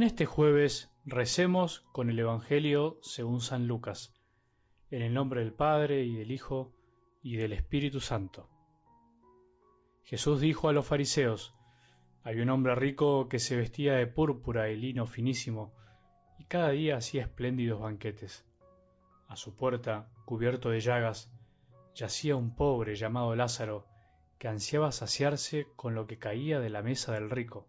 En este jueves recemos con el Evangelio según San Lucas, en el nombre del Padre y del Hijo y del Espíritu Santo. Jesús dijo a los fariseos, hay un hombre rico que se vestía de púrpura y lino finísimo, y cada día hacía espléndidos banquetes. A su puerta, cubierto de llagas, yacía un pobre llamado Lázaro, que ansiaba saciarse con lo que caía de la mesa del rico,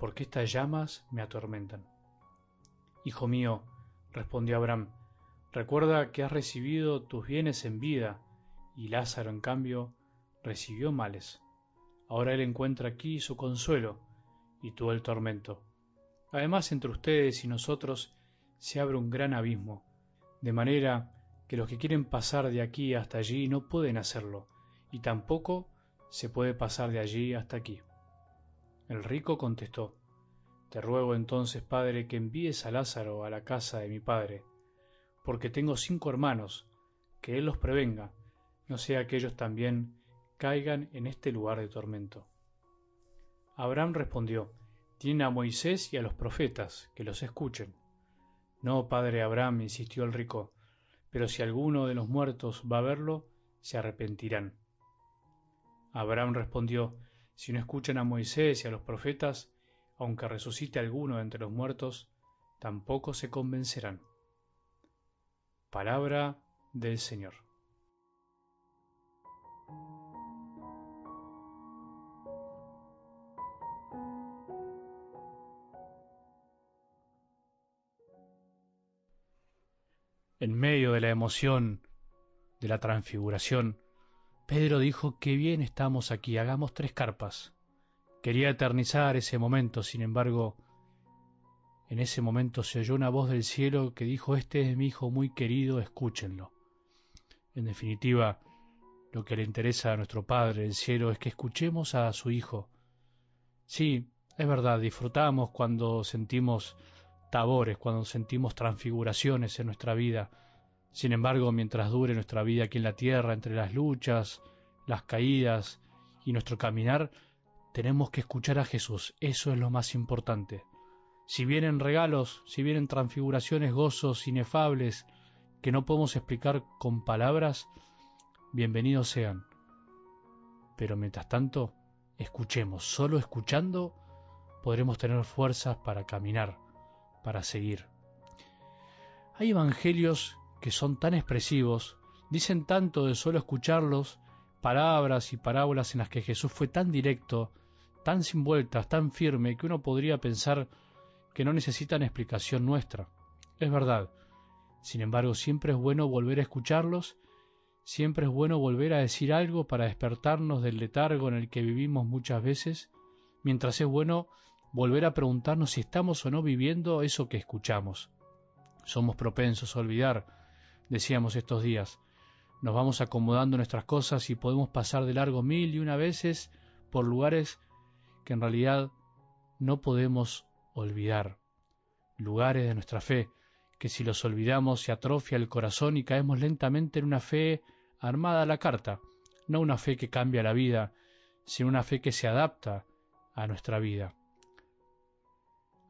porque estas llamas me atormentan. Hijo mío, respondió Abraham, recuerda que has recibido tus bienes en vida, y Lázaro, en cambio, recibió males. Ahora él encuentra aquí su consuelo, y tú el tormento. Además, entre ustedes y nosotros se abre un gran abismo, de manera que los que quieren pasar de aquí hasta allí no pueden hacerlo, y tampoco se puede pasar de allí hasta aquí. El rico contestó, Te ruego entonces, Padre, que envíes a Lázaro a la casa de mi padre, porque tengo cinco hermanos, que él los prevenga, no sea que ellos también caigan en este lugar de tormento. Abraham respondió, Tienen a Moisés y a los profetas, que los escuchen. No, padre Abraham, insistió el rico, pero si alguno de los muertos va a verlo, se arrepentirán. Abraham respondió, si no escuchan a Moisés y a los profetas, aunque resucite alguno entre los muertos, tampoco se convencerán. Palabra del Señor. en medio de la emoción de la transfiguración, Pedro dijo, qué bien estamos aquí, hagamos tres carpas. Quería eternizar ese momento, sin embargo, en ese momento se oyó una voz del cielo que dijo, este es mi hijo muy querido, escúchenlo. En definitiva, lo que le interesa a nuestro Padre del cielo es que escuchemos a su Hijo. Sí, es verdad, disfrutamos cuando sentimos tabores, cuando sentimos transfiguraciones en nuestra vida. Sin embargo, mientras dure nuestra vida aquí en la tierra, entre las luchas, las caídas y nuestro caminar, tenemos que escuchar a Jesús. Eso es lo más importante. Si vienen regalos, si vienen transfiguraciones, gozos inefables que no podemos explicar con palabras, bienvenidos sean. Pero mientras tanto, escuchemos. Solo escuchando podremos tener fuerzas para caminar para seguir. Hay evangelios que son tan expresivos, dicen tanto de solo escucharlos, palabras y parábolas en las que Jesús fue tan directo, tan sin vueltas, tan firme, que uno podría pensar que no necesitan explicación nuestra. Es verdad. Sin embargo, siempre es bueno volver a escucharlos, siempre es bueno volver a decir algo para despertarnos del letargo en el que vivimos muchas veces, mientras es bueno volver a preguntarnos si estamos o no viviendo eso que escuchamos. Somos propensos a olvidar, decíamos estos días. Nos vamos acomodando nuestras cosas y podemos pasar de largo mil y una veces por lugares que en realidad no podemos olvidar. Lugares de nuestra fe, que si los olvidamos se atrofia el corazón y caemos lentamente en una fe armada a la carta, no una fe que cambia la vida, sino una fe que se adapta a nuestra vida.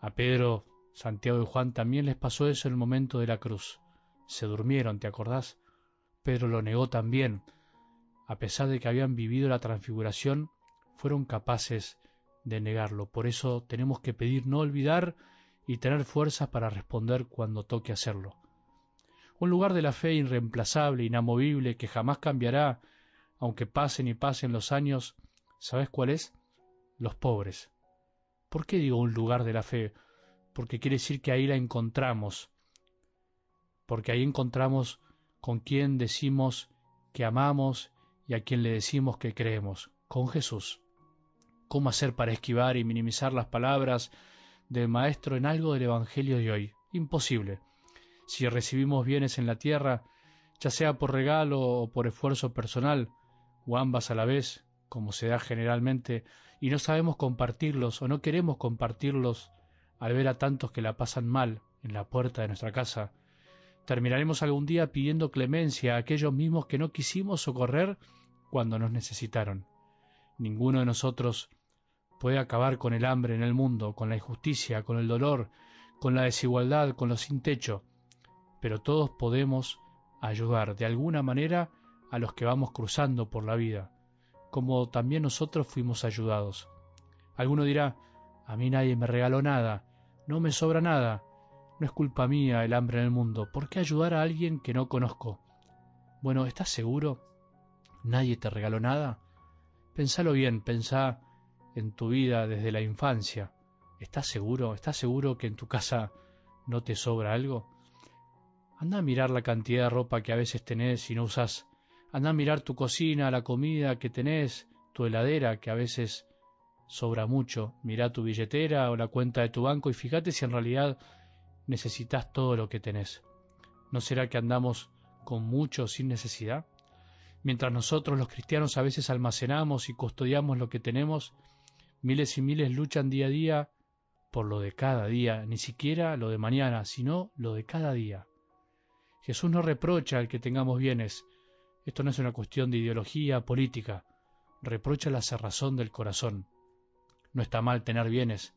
A Pedro, Santiago y Juan también les pasó eso en el momento de la cruz. Se durmieron, ¿te acordás? Pedro lo negó también. A pesar de que habían vivido la transfiguración, fueron capaces de negarlo. Por eso tenemos que pedir no olvidar y tener fuerzas para responder cuando toque hacerlo. Un lugar de la fe irreemplazable, inamovible, que jamás cambiará, aunque pasen y pasen los años, ¿sabes cuál es? Los pobres. ¿Por qué digo un lugar de la fe? Porque quiere decir que ahí la encontramos, porque ahí encontramos con quien decimos que amamos y a quien le decimos que creemos, con Jesús. ¿Cómo hacer para esquivar y minimizar las palabras del Maestro en algo del Evangelio de hoy. Imposible. Si recibimos bienes en la tierra, ya sea por regalo o por esfuerzo personal, o ambas a la vez, como se da generalmente, y no sabemos compartirlos o no queremos compartirlos al ver a tantos que la pasan mal en la puerta de nuestra casa, terminaremos algún día pidiendo clemencia a aquellos mismos que no quisimos socorrer cuando nos necesitaron. Ninguno de nosotros puede acabar con el hambre en el mundo, con la injusticia, con el dolor, con la desigualdad, con los sin techo, pero todos podemos ayudar de alguna manera a los que vamos cruzando por la vida, como también nosotros fuimos ayudados. Alguno dirá, a mí nadie me regaló nada, no me sobra nada, no es culpa mía el hambre en el mundo, ¿por qué ayudar a alguien que no conozco? Bueno, ¿estás seguro? ¿Nadie te regaló nada? Pensalo bien, pensá en tu vida desde la infancia. ¿Estás seguro? ¿Estás seguro que en tu casa no te sobra algo? Anda a mirar la cantidad de ropa que a veces tenés y no usas. Anda a mirar tu cocina, la comida que tenés, tu heladera que a veces sobra mucho. Mira tu billetera o la cuenta de tu banco y fíjate si en realidad necesitas todo lo que tenés. ¿No será que andamos con mucho sin necesidad? Mientras nosotros los cristianos a veces almacenamos y custodiamos lo que tenemos, miles y miles luchan día a día por lo de cada día, ni siquiera lo de mañana, sino lo de cada día. Jesús no reprocha el que tengamos bienes. Esto no es una cuestión de ideología política. Reprocha la cerrazón del corazón. No está mal tener bienes.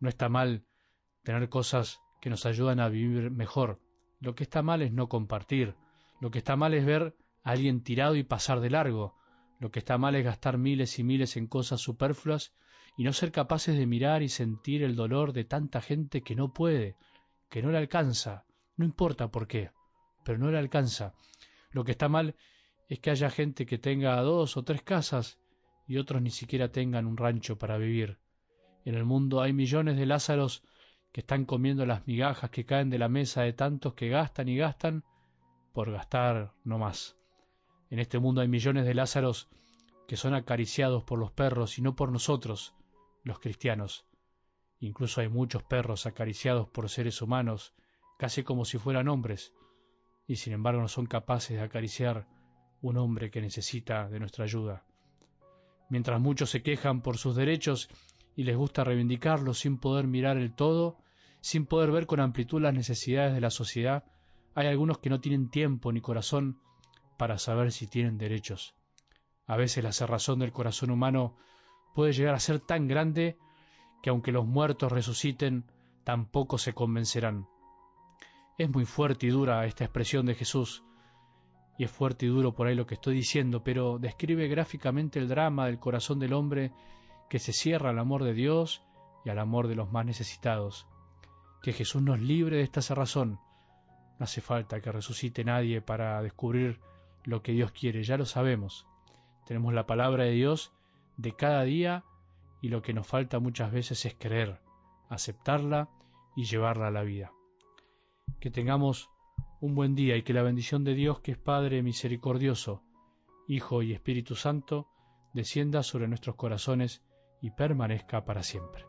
No está mal tener cosas que nos ayudan a vivir mejor. Lo que está mal es no compartir. Lo que está mal es ver alguien tirado y pasar de largo. Lo que está mal es gastar miles y miles en cosas superfluas y no ser capaces de mirar y sentir el dolor de tanta gente que no puede, que no le alcanza, no importa por qué, pero no le alcanza. Lo que está mal es que haya gente que tenga dos o tres casas y otros ni siquiera tengan un rancho para vivir. En el mundo hay millones de Lázaros que están comiendo las migajas que caen de la mesa de tantos que gastan y gastan por gastar no más. En este mundo hay millones de Lázaros que son acariciados por los perros y no por nosotros, los cristianos. Incluso hay muchos perros acariciados por seres humanos, casi como si fueran hombres, y sin embargo no son capaces de acariciar un hombre que necesita de nuestra ayuda. Mientras muchos se quejan por sus derechos y les gusta reivindicarlos sin poder mirar el todo, sin poder ver con amplitud las necesidades de la sociedad, hay algunos que no tienen tiempo ni corazón para saber si tienen derechos. A veces la cerrazón del corazón humano puede llegar a ser tan grande que aunque los muertos resuciten, tampoco se convencerán. Es muy fuerte y dura esta expresión de Jesús, y es fuerte y duro por ahí lo que estoy diciendo, pero describe gráficamente el drama del corazón del hombre que se cierra al amor de Dios y al amor de los más necesitados. Que Jesús nos libre de esta cerrazón. No hace falta que resucite nadie para descubrir lo que Dios quiere, ya lo sabemos. Tenemos la palabra de Dios de cada día y lo que nos falta muchas veces es creer, aceptarla y llevarla a la vida. Que tengamos un buen día y que la bendición de Dios, que es Padre misericordioso, Hijo y Espíritu Santo, descienda sobre nuestros corazones y permanezca para siempre.